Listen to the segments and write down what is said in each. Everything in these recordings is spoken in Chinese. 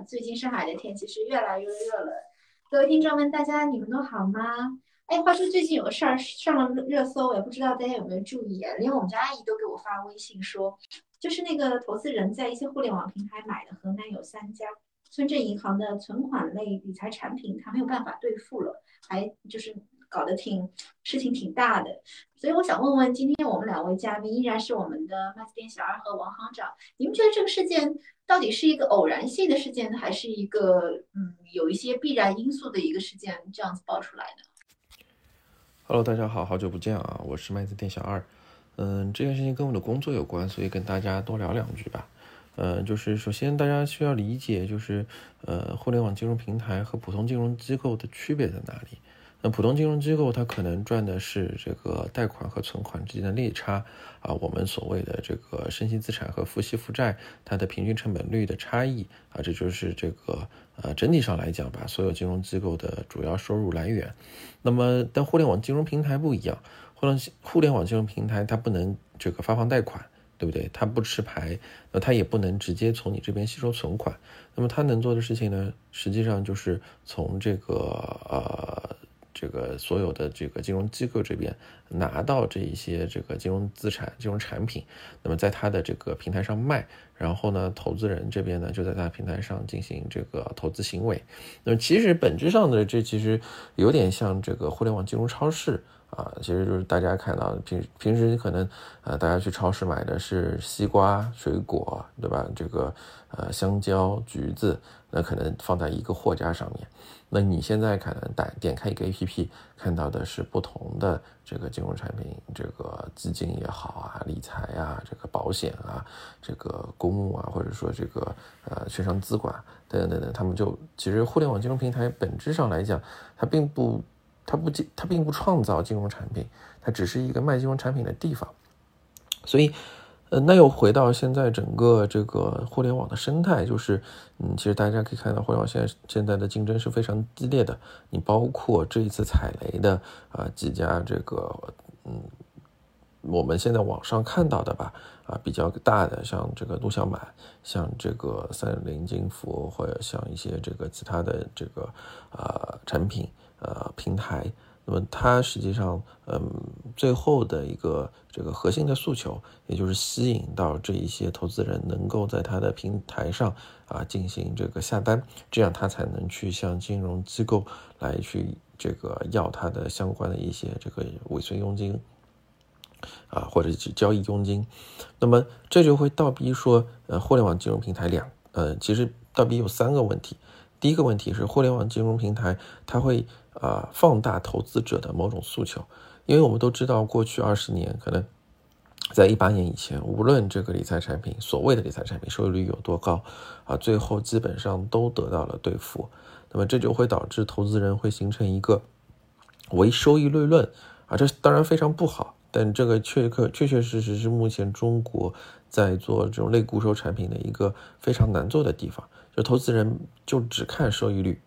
最近上海的天气是越来越热了，各位听众们，大家你们都好吗？哎，话说最近有个事儿上了热搜，我也不知道大家有没有注意啊？连我们家阿姨都给我发微信说，就是那个投资人在一些互联网平台买的河南有三家村镇银行的存款类理财产品，他没有办法兑付了，还就是。搞得挺事情挺大的，所以我想问问，今天我们两位嘉宾依然是我们的麦子店小二和王行长，你们觉得这个事件到底是一个偶然性的事件，还是一个嗯有一些必然因素的一个事件这样子爆出来的？Hello，大家好，好久不见啊，我是麦子店小二，嗯，这件事情跟我的工作有关，所以跟大家多聊两句吧。呃，就是首先大家需要理解，就是呃，互联网金融平台和普通金融机构的区别在哪里？那普通金融机构它可能赚的是这个贷款和存款之间的利差啊，我们所谓的这个生息资产和付息负债它的平均成本率的差异啊，这就是这个呃整体上来讲吧，所有金融机构的主要收入来源。那么但互联网金融平台不一样，互联互联网金融平台它不能这个发放贷款，对不对？它不持牌，那它也不能直接从你这边吸收存款。那么它能做的事情呢，实际上就是从这个呃。这个所有的这个金融机构这边拿到这一些这个金融资产、金融产品，那么在它的这个平台上卖，然后呢，投资人这边呢就在它平台上进行这个投资行为。那么其实本质上的这其实有点像这个互联网金融超市啊，其实就是大家看到平平时可能呃大家去超市买的是西瓜、水果，对吧？这个呃香蕉、橘子，那可能放在一个货架上面。那你现在可能打点开一个 A P P，看到的是不同的这个金融产品，这个基金也好啊，理财啊，这个保险啊，这个公募啊，或者说这个呃券商资管等等等等，他们就其实互联网金融平台本质上来讲，它并不它不它并不创造金融产品，它只是一个卖金融产品的地方，所以。呃，那又回到现在整个这个互联网的生态，就是，嗯，其实大家可以看到，互联网现在现在的竞争是非常激烈的。你包括这一次踩雷的啊几家这个，嗯，我们现在网上看到的吧，啊比较大的，像这个陆小满，像这个三菱金服，或者像一些这个其他的这个啊产品呃平台。那么它实际上，嗯，最后的一个这个核心的诉求，也就是吸引到这一些投资人能够在他的平台上啊进行这个下单，这样他才能去向金融机构来去这个要他的相关的一些这个尾随佣金，啊或者是交易佣金。那么这就会倒逼说，呃，互联网金融平台两，呃，其实倒逼有三个问题。第一个问题是，互联网金融平台它会。啊，放大投资者的某种诉求，因为我们都知道，过去二十年，可能在一八年以前，无论这个理财产品，所谓的理财产品收益率有多高，啊，最后基本上都得到了兑付。那么这就会导致投资人会形成一个唯收益率论，啊，这当然非常不好，但这个确确确确实实是目前中国在做这种类固收产品的一个非常难做的地方，就投资人就只看收益率。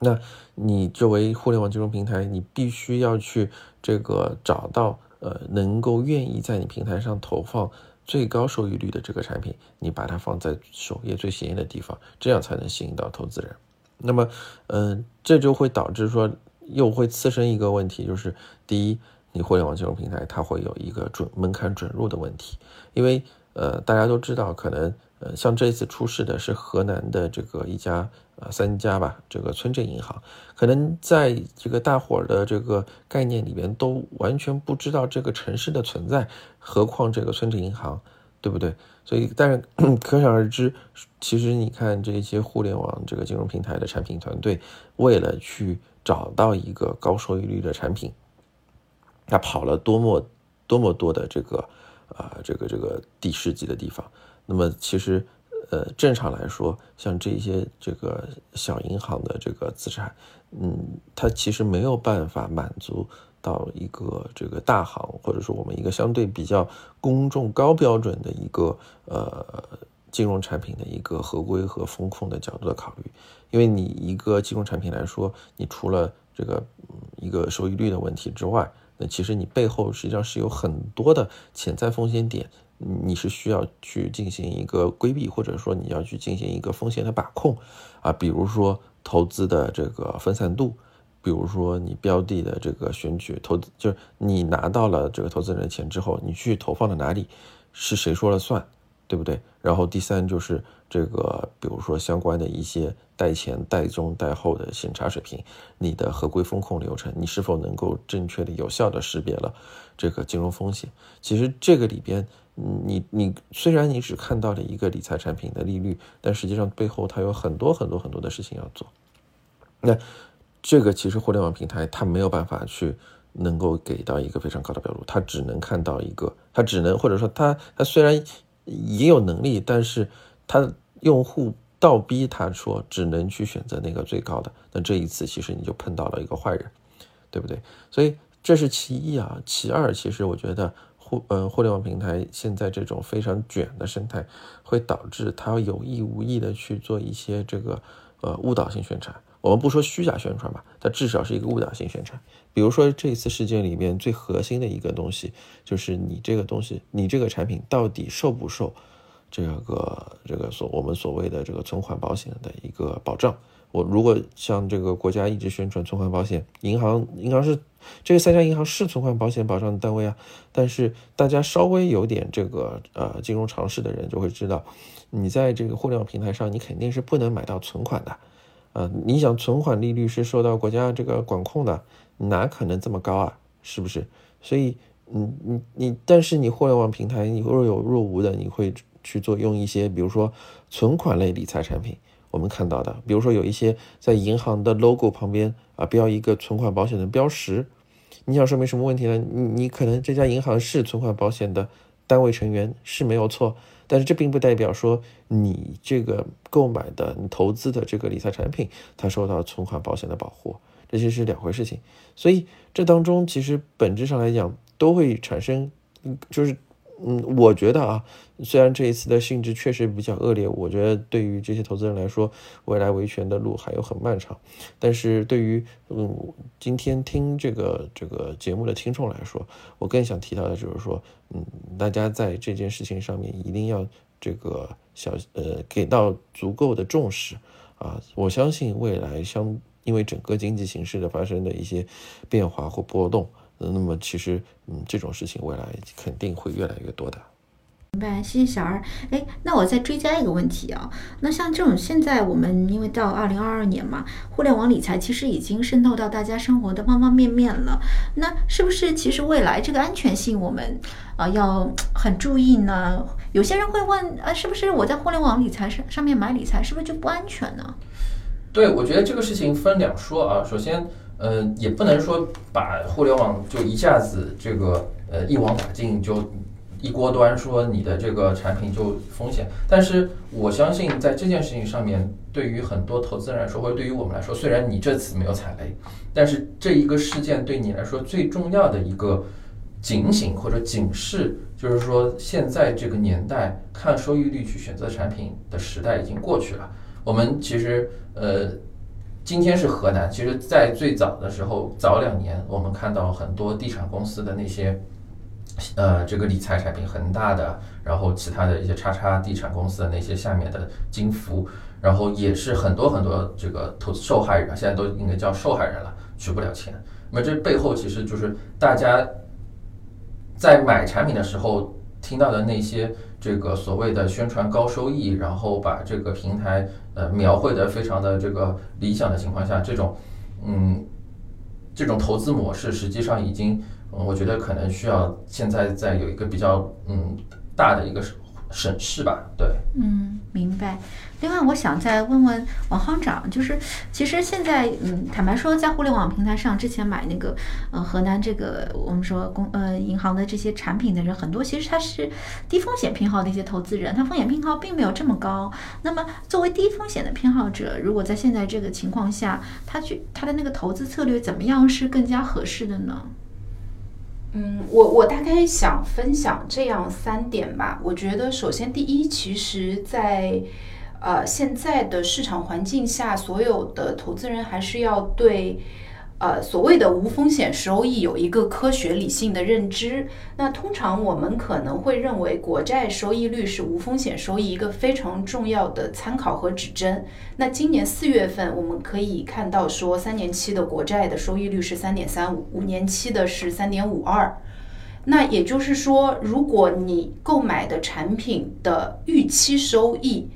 那你作为互联网金融平台，你必须要去这个找到呃能够愿意在你平台上投放最高收益率的这个产品，你把它放在首页最显眼的地方，这样才能吸引到投资人。那么，嗯，这就会导致说又会滋生一个问题，就是第一，你互联网金融平台它会有一个准门槛准入的问题，因为呃大家都知道，可能像这次出事的是河南的这个一家。啊，三家吧，这个村镇银行，可能在这个大伙儿的这个概念里边都完全不知道这个城市的存在，何况这个村镇银行，对不对？所以，但是 可想而知，其实你看这些互联网这个金融平台的产品团队，为了去找到一个高收益率的产品，他跑了多么多么多的这个啊，这个这个地市级的地方，那么其实。呃，正常来说，像这些这个小银行的这个资产，嗯，它其实没有办法满足到一个这个大行，或者说我们一个相对比较公众高标准的一个呃金融产品的一个合规和风控的角度的考虑。因为你一个金融产品来说，你除了这个一个收益率的问题之外，那其实你背后实际上是有很多的潜在风险点。你是需要去进行一个规避，或者说你要去进行一个风险的把控啊，比如说投资的这个分散度，比如说你标的的这个选取投，就是你拿到了这个投资人的钱之后，你去投放到哪里，是谁说了算？对不对？然后第三就是这个，比如说相关的一些贷前、贷中、贷后的审查水平，你的合规风控流程，你是否能够正确的、有效的识别了这个金融风险？其实这个里边，你你虽然你只看到了一个理财产品的利率，但实际上背后它有很多很多很多的事情要做。那这个其实互联网平台它没有办法去能够给到一个非常高的标准，它只能看到一个，它只能或者说它它虽然。也有能力，但是它用户倒逼他说只能去选择那个最高的，那这一次其实你就碰到了一个坏人，对不对？所以这是其一啊，其二，其实我觉得互呃互联网平台现在这种非常卷的生态，会导致他有意无意的去做一些这个呃误导性宣传。我们不说虚假宣传吧，它至少是一个误导性宣传。比如说这次事件里面最核心的一个东西，就是你这个东西，你这个产品到底受不受这个这个所我们所谓的这个存款保险的一个保障？我如果像这个国家一直宣传存款保险，银行银行是这个三家银行是存款保险保障单位啊，但是大家稍微有点这个呃金融常识的人就会知道，你在这个互联网平台上，你肯定是不能买到存款的。呃，你想存款利率是受到国家这个管控的，哪可能这么高啊？是不是？所以，你你你，但是你互联网平台，你若有若无的，你会去做用一些，比如说存款类理财产品，我们看到的，比如说有一些在银行的 logo 旁边啊标一个存款保险的标识，你想说明什么问题呢？你你可能这家银行是存款保险的单位成员是没有错。但是这并不代表说你这个购买的、你投资的这个理财产品，它受到存款保险的保护，这些是两回事情。所以这当中其实本质上来讲都会产生，就是。嗯，我觉得啊，虽然这一次的性质确实比较恶劣，我觉得对于这些投资人来说，未来维权的路还有很漫长。但是对于嗯，今天听这个这个节目的听众来说，我更想提到的就是说，嗯，大家在这件事情上面一定要这个小呃给到足够的重视啊！我相信未来相因为整个经济形势的发生的一些变化或波动。那么其实，嗯，这种事情未来肯定会越来越多的。明白，谢谢小二。哎，那我再追加一个问题啊，那像这种现在我们因为到二零二二年嘛，互联网理财其实已经渗透到大家生活的方方面面了。那是不是其实未来这个安全性我们啊要很注意呢？有些人会问啊，是不是我在互联网理财上上面买理财是不是就不安全呢？对，我觉得这个事情分两说啊。首先。呃，也不能说把互联网就一下子这个呃一网打尽，就一锅端说你的这个产品就风险。但是我相信在这件事情上面，对于很多投资人来说，或者对于我们来说，虽然你这次没有踩雷，但是这一个事件对你来说最重要的一个警醒或者警示，就是说现在这个年代看收益率去选择产品的时代已经过去了。我们其实呃。今天是河南，其实，在最早的时候，早两年，我们看到很多地产公司的那些，呃，这个理财产品，恒大的，然后其他的一些叉叉地产公司的那些下面的金服，然后也是很多很多这个投资受害人，现在都应该叫受害人了，取不了钱。那么这背后其实就是大家在买产品的时候听到的那些。这个所谓的宣传高收益，然后把这个平台呃描绘的非常的这个理想的情况下，这种嗯这种投资模式实际上已经，我觉得可能需要现在在有一个比较嗯大的一个审视吧，对，嗯，明白。另外，我想再问问王行长，就是其实现在，嗯，坦白说，在互联网平台上，之前买那个，呃，河南这个我们说公呃银行的这些产品的人很多，其实他是低风险偏好的一些投资人，他风险偏好并没有这么高。那么，作为低风险的偏好者，如果在现在这个情况下，他去他的那个投资策略怎么样是更加合适的呢？嗯，我我大概想分享这样三点吧。我觉得，首先第一，其实，在呃，现在的市场环境下，所有的投资人还是要对，呃，所谓的无风险收益有一个科学理性的认知。那通常我们可能会认为国债收益率是无风险收益一个非常重要的参考和指针。那今年四月份我们可以看到说，三年期的国债的收益率是三点三五，五年期的是三点五二。那也就是说，如果你购买的产品的预期收益，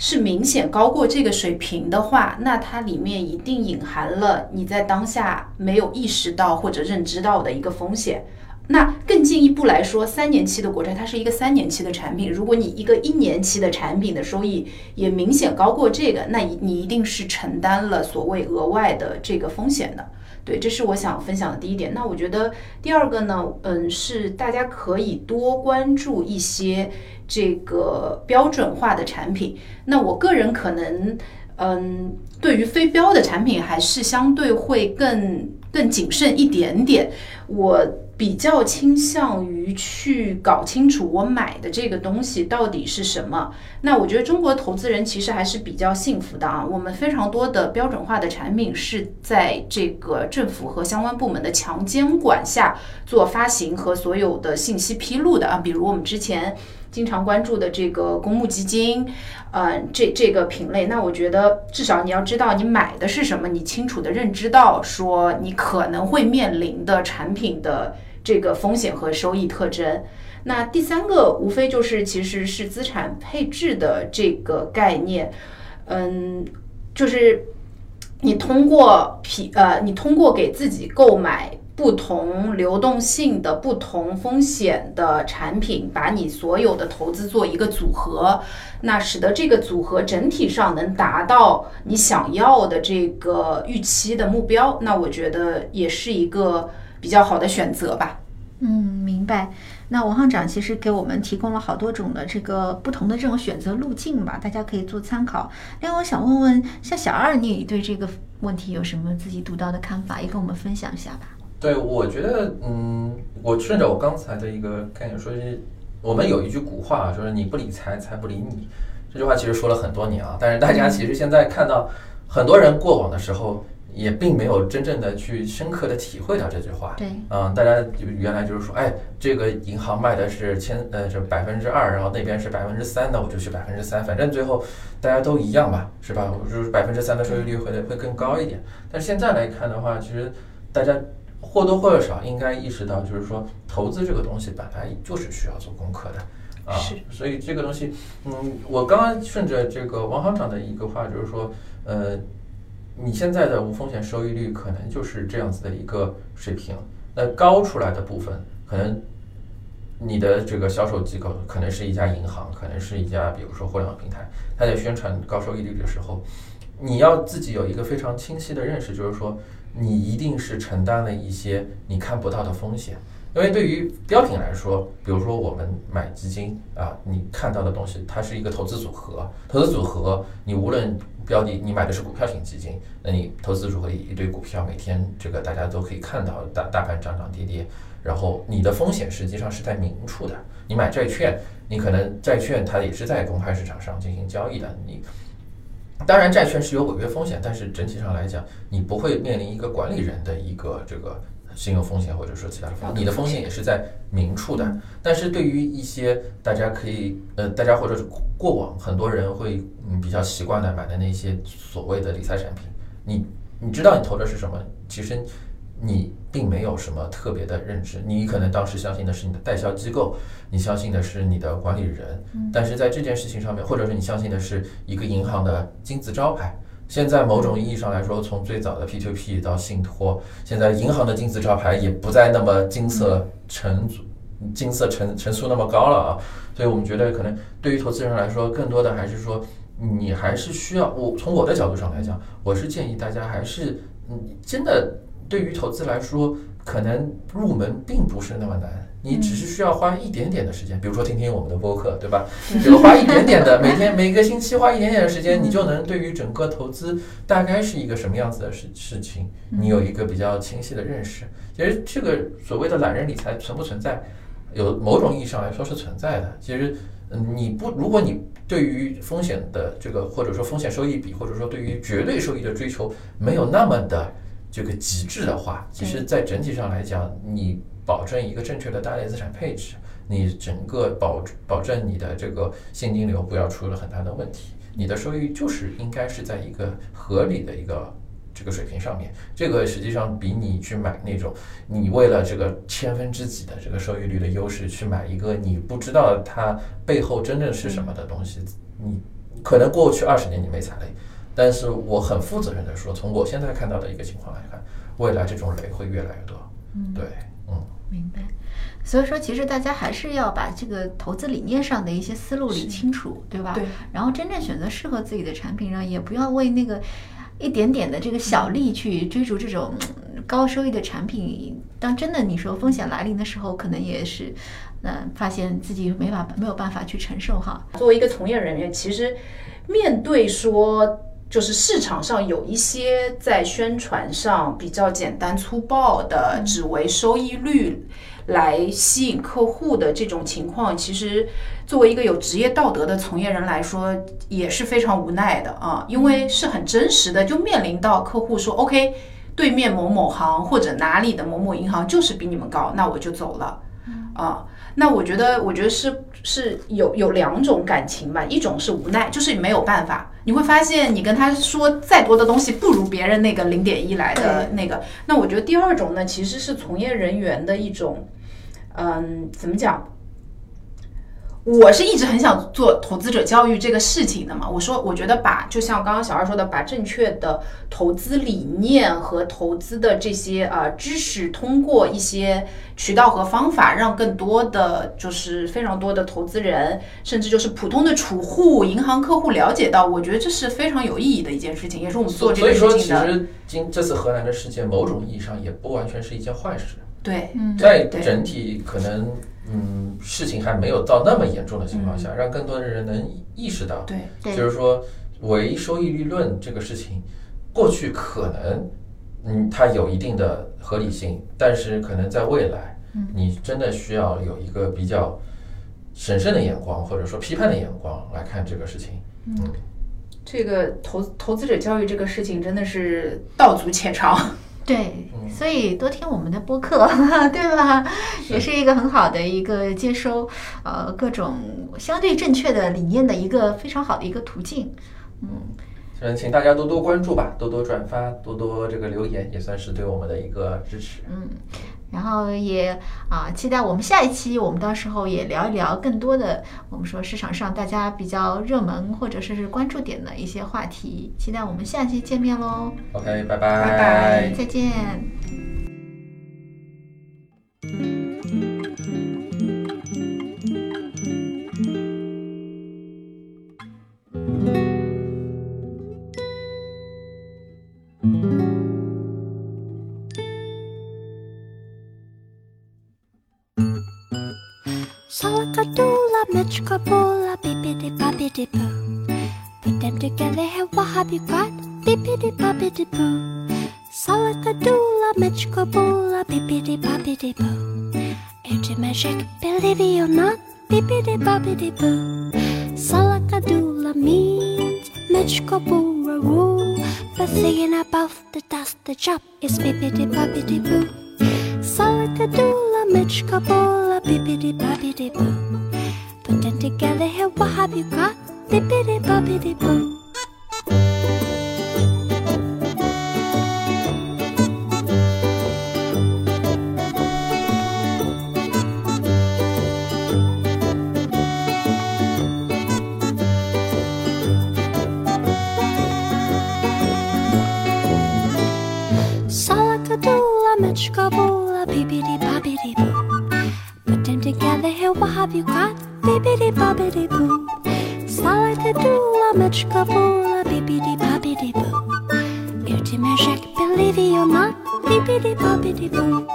是明显高过这个水平的话，那它里面一定隐含了你在当下没有意识到或者认知到的一个风险。那更进一步来说，三年期的国债它是一个三年期的产品，如果你一个一年期的产品的收益也明显高过这个，那你一定是承担了所谓额外的这个风险的。对，这是我想分享的第一点。那我觉得第二个呢，嗯，是大家可以多关注一些这个标准化的产品。那我个人可能，嗯，对于非标的产品还是相对会更更谨慎一点点。我。比较倾向于去搞清楚我买的这个东西到底是什么。那我觉得中国投资人其实还是比较幸福的啊，我们非常多的标准化的产品是在这个政府和相关部门的强监管下做发行和所有的信息披露的啊，比如我们之前经常关注的这个公募基金，嗯，这这个品类，那我觉得至少你要知道你买的是什么，你清楚的认知到说你可能会面临的产品的。这个风险和收益特征，那第三个无非就是其实是资产配置的这个概念，嗯，就是你通过皮呃，你通过给自己购买不同流动性的不同风险的产品，把你所有的投资做一个组合，那使得这个组合整体上能达到你想要的这个预期的目标，那我觉得也是一个。比较好的选择吧。嗯，明白。那王行长其实给我们提供了好多种的这个不同的这种选择路径吧，大家可以做参考。另外，我想问问，像小二，你对这个问题有什么自己独到的看法，也跟我们分享一下吧。对，我觉得，嗯，我顺着我刚才的一个概念说，是我们有一句古话，就是你不理财，财不理你。这句话其实说了很多年啊，但是大家其实现在看到很多人过往的时候。也并没有真正的去深刻的体会到这句话。对，嗯，大家原来就是说，哎，这个银行卖的是千呃，是百分之二，然后那边是百分之三，那我就去百分之三，反正最后大家都一样吧，是吧？就是百分之三的收益率会会更高一点。但现在来看的话，其实大家或多或少应该意识到，就是说投资这个东西本来就是需要做功课的啊。是。所以这个东西，嗯，我刚刚顺着这个王行长的一个话，就是说，呃。你现在的无风险收益率可能就是这样子的一个水平，那高出来的部分，可能你的这个销售机构可能是一家银行，可能是一家比如说互联网平台，它在宣传高收益率的时候，你要自己有一个非常清晰的认识，就是说你一定是承担了一些你看不到的风险。因为对于标品来说，比如说我们买基金啊，你看到的东西，它是一个投资组合。投资组合，你无论标的，你买的是股票型基金，那你投资组合一堆股票，每天这个大家都可以看到大大盘涨涨跌跌，然后你的风险实际上是在明处的。你买债券，你可能债券它也是在公开市场上进行交易的。你当然债券是有违约风险，但是整体上来讲，你不会面临一个管理人的一个这个。信用风险或者说其他的风险，你的风险也是在明处的。但是对于一些大家可以呃，大家或者是过往很多人会嗯比较习惯的买的那些所谓的理财产品，你你知道你投的是什么？其实你并没有什么特别的认知，你可能当时相信的是你的代销机构，你相信的是你的管理人，但是在这件事情上面，或者是你相信的是一个银行的金字招牌。现在某种意义上来说，从最早的 P to P 到信托，现在银行的金字招牌也不再那么金色成金色层层数那么高了啊。所以我们觉得，可能对于投资人来说，更多的还是说，你还是需要我从我的角度上来讲，我是建议大家还是，嗯，真的对于投资来说，可能入门并不是那么难。你只是需要花一点点的时间，比如说听听我们的播客，对吧？这个花一点点的，每天每个星期花一点点的时间，你就能对于整个投资大概是一个什么样子的事事情，你有一个比较清晰的认识。其实这个所谓的懒人理财存不存在？有某种意义上来说是存在的。其实，嗯，你不，如果你对于风险的这个或者说风险收益比，或者说对于绝对收益的追求没有那么的这个极致的话，其实在整体上来讲，你保证一个正确的大类资产配置，你整个保保证你的这个现金流不要出了很大的问题，你的收益就是应该是在一个合理的一个这个水平上面。这个实际上比你去买那种你为了这个千分之几的这个收益率的优势去买一个你不知道它背后真正是什么的东西，你可能过去二十年你没踩雷。但是我很负责任的说，从我现在看到的一个情况来看，未来这种雷会越来越多。嗯对，嗯，明白。所以说，其实大家还是要把这个投资理念上的一些思路理清楚，对吧？对。然后真正选择适合自己的产品，然后也不要为那个一点点的这个小利去追逐这种嗯高收益的产品。当真的你说风险来临的时候，可能也是，嗯，发现自己没法没有办法去承受哈。作为一个从业人员，其实面对说。就是市场上有一些在宣传上比较简单粗暴的，只为收益率来吸引客户的这种情况，其实作为一个有职业道德的从业人来说，也是非常无奈的啊，因为是很真实的，就面临到客户说 OK，对面某某行或者哪里的某某银行就是比你们高，那我就走了啊。那我觉得，我觉得是是有有两种感情吧，一种是无奈，就是没有办法。你会发现，你跟他说再多的东西，不如别人那个零点一来的那个。那我觉得第二种呢，其实是从业人员的一种，嗯，怎么讲？我是一直很想做投资者教育这个事情的嘛。我说，我觉得把就像刚刚小二说的，把正确的投资理念和投资的这些呃知识，通过一些渠道和方法，让更多的就是非常多的投资人，甚至就是普通的储户、银行客户了解到，我觉得这是非常有意义的一件事情，也是我们做这个事情的。所以说，其实今这次荷兰的事件，某种意义上也不完全是一件坏事。对，在整体可能。嗯，事情还没有到那么严重的情况下，让更多的人能意识到，对，就是说唯收益率论这个事情，过去可能嗯它有一定的合理性，但是可能在未来，你真的需要有一个比较审慎的眼光，或者说批判的眼光来看这个事情。嗯，这个投投资者教育这个事情真的是道阻且长。对，所以多听我们的播客，对吧？也是一个很好的一个接收呃各种相对正确的理念的一个非常好的一个途径。嗯，嗯，请大家多多关注吧，多多转发，多多这个留言，也算是对我们的一个支持。嗯。然后也啊，期待我们下一期，我们到时候也聊一聊更多的，我们说市场上大家比较热门或者说是关注点的一些话题。期待我们下期见面喽。OK，拜拜，拜拜，再见。Salakadoola, Mitchkaboola, bippity boppity boo. Put them together, hey, what have you got? Bippity boppity boo. Salakadoola, Mitchkaboola, bippity boppity boo. It's magic, believe it or not, bippity boppity boo. Salakadoola means Mitchkaboola rule. But thinking about the dust, the job is bippity boppity boo. Salakadoola, Mitchkaboola, bippity boppity boo. Together here, what have you got? Bippity boppity boo. myczka pula, bibidi babidi boo. Irtimejek bilivioma, bibidi babidi boo.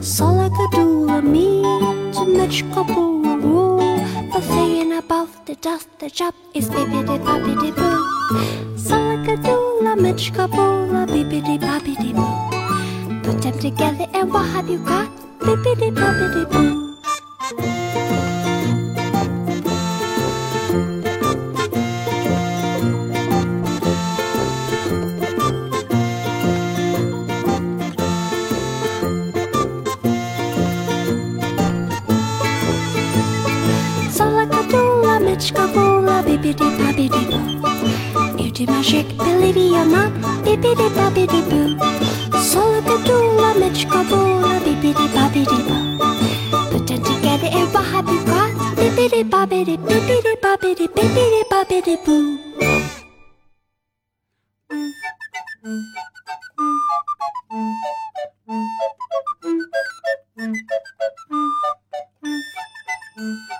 Solakadula means myczka pula rule. The thing above the dust, the job is bibidi babidi boo. Solakadula myczka pula, bibidi babidi boo. Put them together and what have you got? Bibidi babidi. boo. bibbidi bobbidi boo. You do my shake, believe it or not, bibbidi bobbidi boo. Solika doola, mechka boola, bibbidi bobbidi boo. Put them together and what have you got? Bibbidi bobbidi, bibbidi bobbidi, bibbidi bobbidi boo. Thank you.